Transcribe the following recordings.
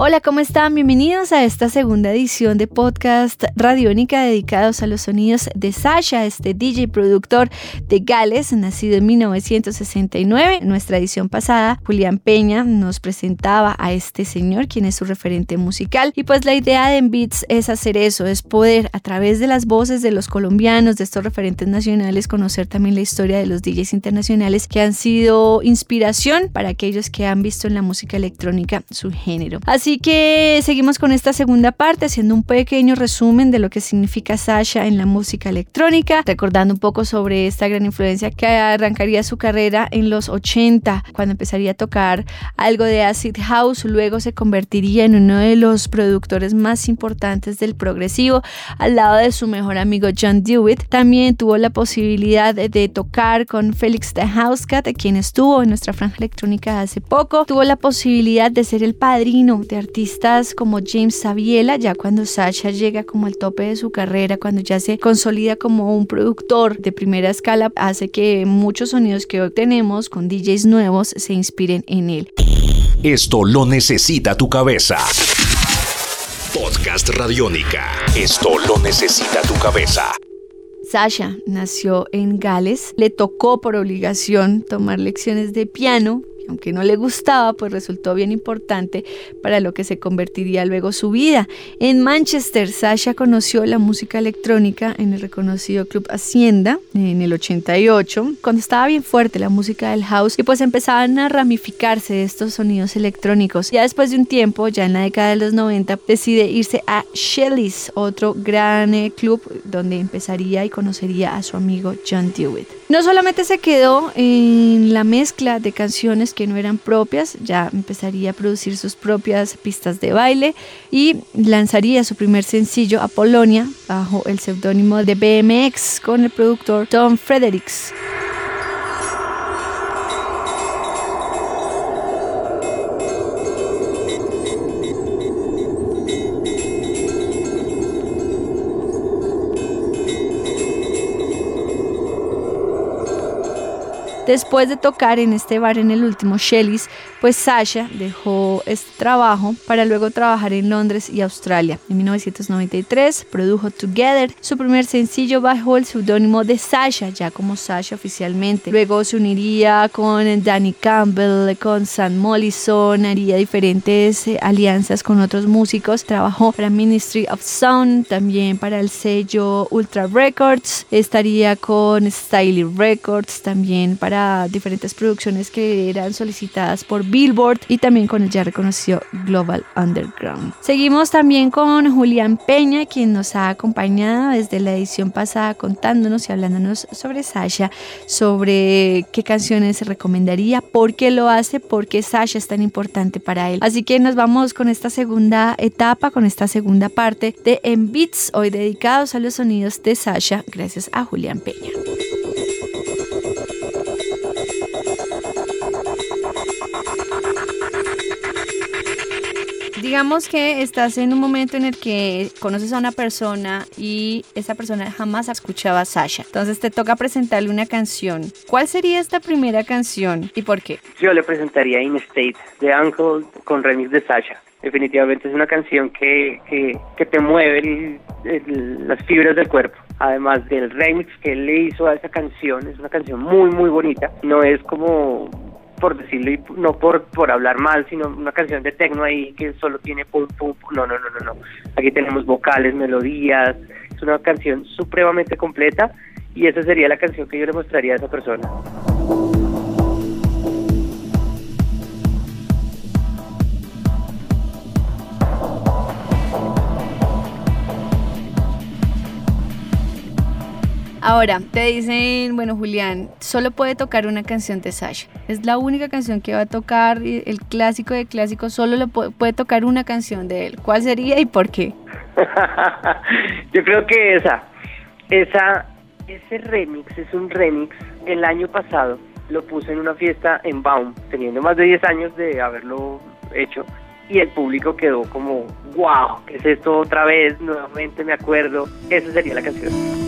Hola, ¿cómo están? Bienvenidos a esta segunda edición de podcast radiónica dedicados a los sonidos de Sasha, este DJ productor de Gales, nacido en 1969. En nuestra edición pasada, Julián Peña nos presentaba a este señor, quien es su referente musical. Y pues la idea de Beats es hacer eso, es poder a través de las voces de los colombianos, de estos referentes nacionales, conocer también la historia de los DJs internacionales que han sido inspiración para aquellos que han visto en la música electrónica su género. Así Así que seguimos con esta segunda parte haciendo un pequeño resumen de lo que significa Sasha en la música electrónica, recordando un poco sobre esta gran influencia que arrancaría su carrera en los 80, cuando empezaría a tocar algo de acid house, luego se convertiría en uno de los productores más importantes del progresivo al lado de su mejor amigo John Dewitt. También tuvo la posibilidad de, tocar con Felix the Housecat, quien estuvo en nuestra franja electrónica hace poco. Tuvo la posibilidad de ser el padrino de artistas como James Saviela, ya cuando Sasha llega como al tope de su carrera, cuando ya se consolida como un productor de primera escala, hace que muchos sonidos que hoy tenemos con DJs nuevos se inspiren en él. Esto lo necesita tu cabeza. Podcast Radiónica. Esto lo necesita tu cabeza. Sasha nació en Gales, le tocó por obligación tomar lecciones de piano aunque no le gustaba, pues resultó bien importante para lo que se convertiría luego su vida. En Manchester, Sasha conoció la música electrónica en el reconocido Club Hacienda en el 88, cuando estaba bien fuerte la música del house y pues empezaban a ramificarse estos sonidos electrónicos. Ya después de un tiempo, ya en la década de los 90, decide irse a Shelley's, otro gran eh, club donde empezaría y conocería a su amigo John Dewitt. No solamente se quedó en la mezcla de canciones que no eran propias, ya empezaría a producir sus propias pistas de baile y lanzaría su primer sencillo a Polonia bajo el seudónimo de BMX con el productor Tom Fredericks. Después de tocar en este bar en el último Shelley's, pues Sasha dejó este trabajo para luego trabajar en Londres y Australia. En 1993 produjo Together, su primer sencillo bajo el seudónimo de Sasha, ya como Sasha oficialmente. Luego se uniría con Danny Campbell, con Sam Mollison, haría diferentes eh, alianzas con otros músicos. Trabajó para Ministry of Sound, también para el sello Ultra Records. Estaría con Styley Records, también para diferentes producciones que eran solicitadas por Billboard y también con el ya reconocido Global Underground. Seguimos también con Julián Peña, quien nos ha acompañado desde la edición pasada contándonos y hablándonos sobre Sasha, sobre qué canciones se recomendaría, por qué lo hace, por qué Sasha es tan importante para él. Así que nos vamos con esta segunda etapa, con esta segunda parte de En Beats, hoy dedicados a los sonidos de Sasha, gracias a Julián Peña. Digamos que estás en un momento en el que conoces a una persona y esa persona jamás escuchaba a Sasha. Entonces te toca presentarle una canción. ¿Cuál sería esta primera canción y por qué? Yo le presentaría In State de Uncle con remix de Sasha. Definitivamente es una canción que, que, te mueve las fibras del cuerpo además del remix que él le hizo a esa canción, es una canción muy muy bonita, no es como por decirlo y no por, por hablar mal, sino una canción de techno ahí que solo tiene pum pum, no, no, no, no, no. Aquí tenemos vocales, melodías, es una canción supremamente completa y esa sería la canción que yo le mostraría a esa persona. Ahora, te dicen, bueno, Julián, solo puede tocar una canción de Sasha. Es la única canción que va a tocar, el clásico de clásicos, solo lo puede, tocar una canción de él. ¿Cuál sería y por qué? Yo creo que esa, esa, ese remix es un remix. El año pasado lo puse en una fiesta en Baum, teniendo más de 10 años de haberlo hecho. Y el público quedó como, wow, ¿qué es esto otra vez? Nuevamente me acuerdo. Esa sería la canción.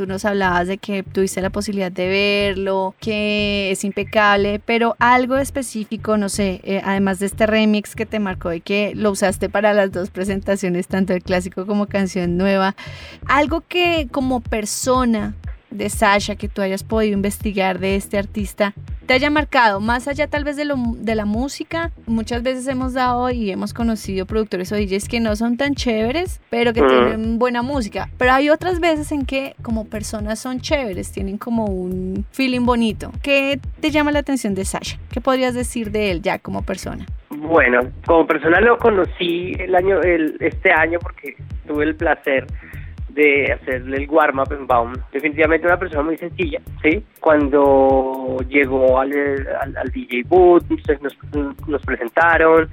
Tú nos hablabas de que tuviste la posibilidad de verlo, que es impecable, pero algo específico, no sé, eh, además de este remix que te marcó y que lo usaste para las dos presentaciones, tanto el clásico como canción nueva, algo que como persona de Sasha que tú hayas podido investigar de este artista te haya marcado, más allá tal vez de, lo, de la música, muchas veces hemos dado y hemos conocido productores o DJs que no son tan chéveres, pero que tienen buena música, pero hay otras veces en que como personas son chéveres, tienen como un feeling bonito. ¿Qué te llama la atención de Sasha? ¿Qué podrías decir de él ya como persona? Bueno, como persona lo conocí el año, el, este año porque tuve el placer de hacerle el warm-up en Baum. Definitivamente una persona muy sencilla, ¿sí? Cuando llegó al, al, DJ booth, nos, nos presentaron,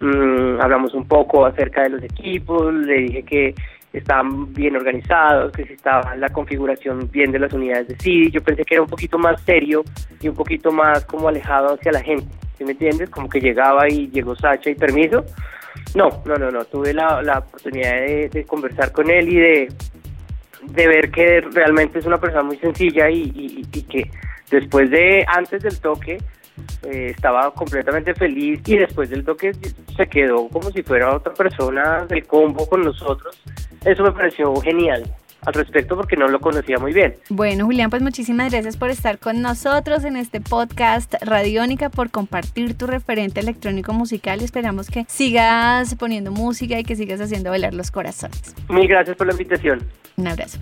mmm, hablamos un poco acerca de los equipos, le dije que estaban bien organizados, que si estaba la configuración bien de las unidades de CD. Yo pensé que era un poquito más serio y un poquito más como alejado hacia la gente, ¿sí me entiendes? Como que llegaba y llegó Sacha y permiso. No, no, no, no. Tuve la, la oportunidad de, conversar con él y de, de ver que realmente es una persona muy sencilla y, que después de, antes del toque, eh, estaba completamente feliz y después del toque se quedó como si fuera otra persona del combo con nosotros. Eso me pareció genial al respecto porque no lo conocía muy bien. Bueno, Julián, pues muchísimas gracias por estar con nosotros en este podcast Radiónica, por compartir tu referente electrónico musical y esperamos que sigas poniendo música y que sigas haciendo bailar los corazones. Mil gracias por la invitación. Un abrazo.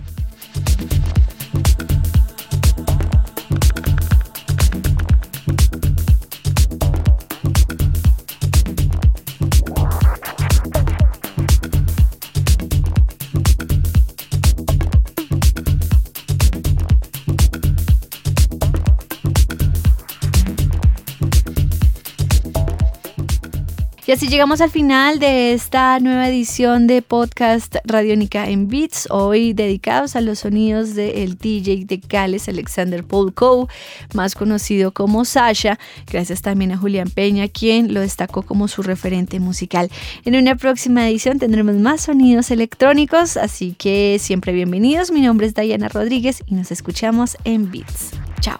Y así llegamos al final de esta nueva edición de podcast Radiónica en Beats, hoy dedicados a los sonidos del DJ de Gales, Alexander Coe, más conocido como Sasha, gracias también a Julián Peña, quien lo destacó como su referente musical. En una próxima edición tendremos más sonidos electrónicos, así que siempre bienvenidos. Mi nombre es Diana Rodríguez y nos escuchamos en Beats. Chao.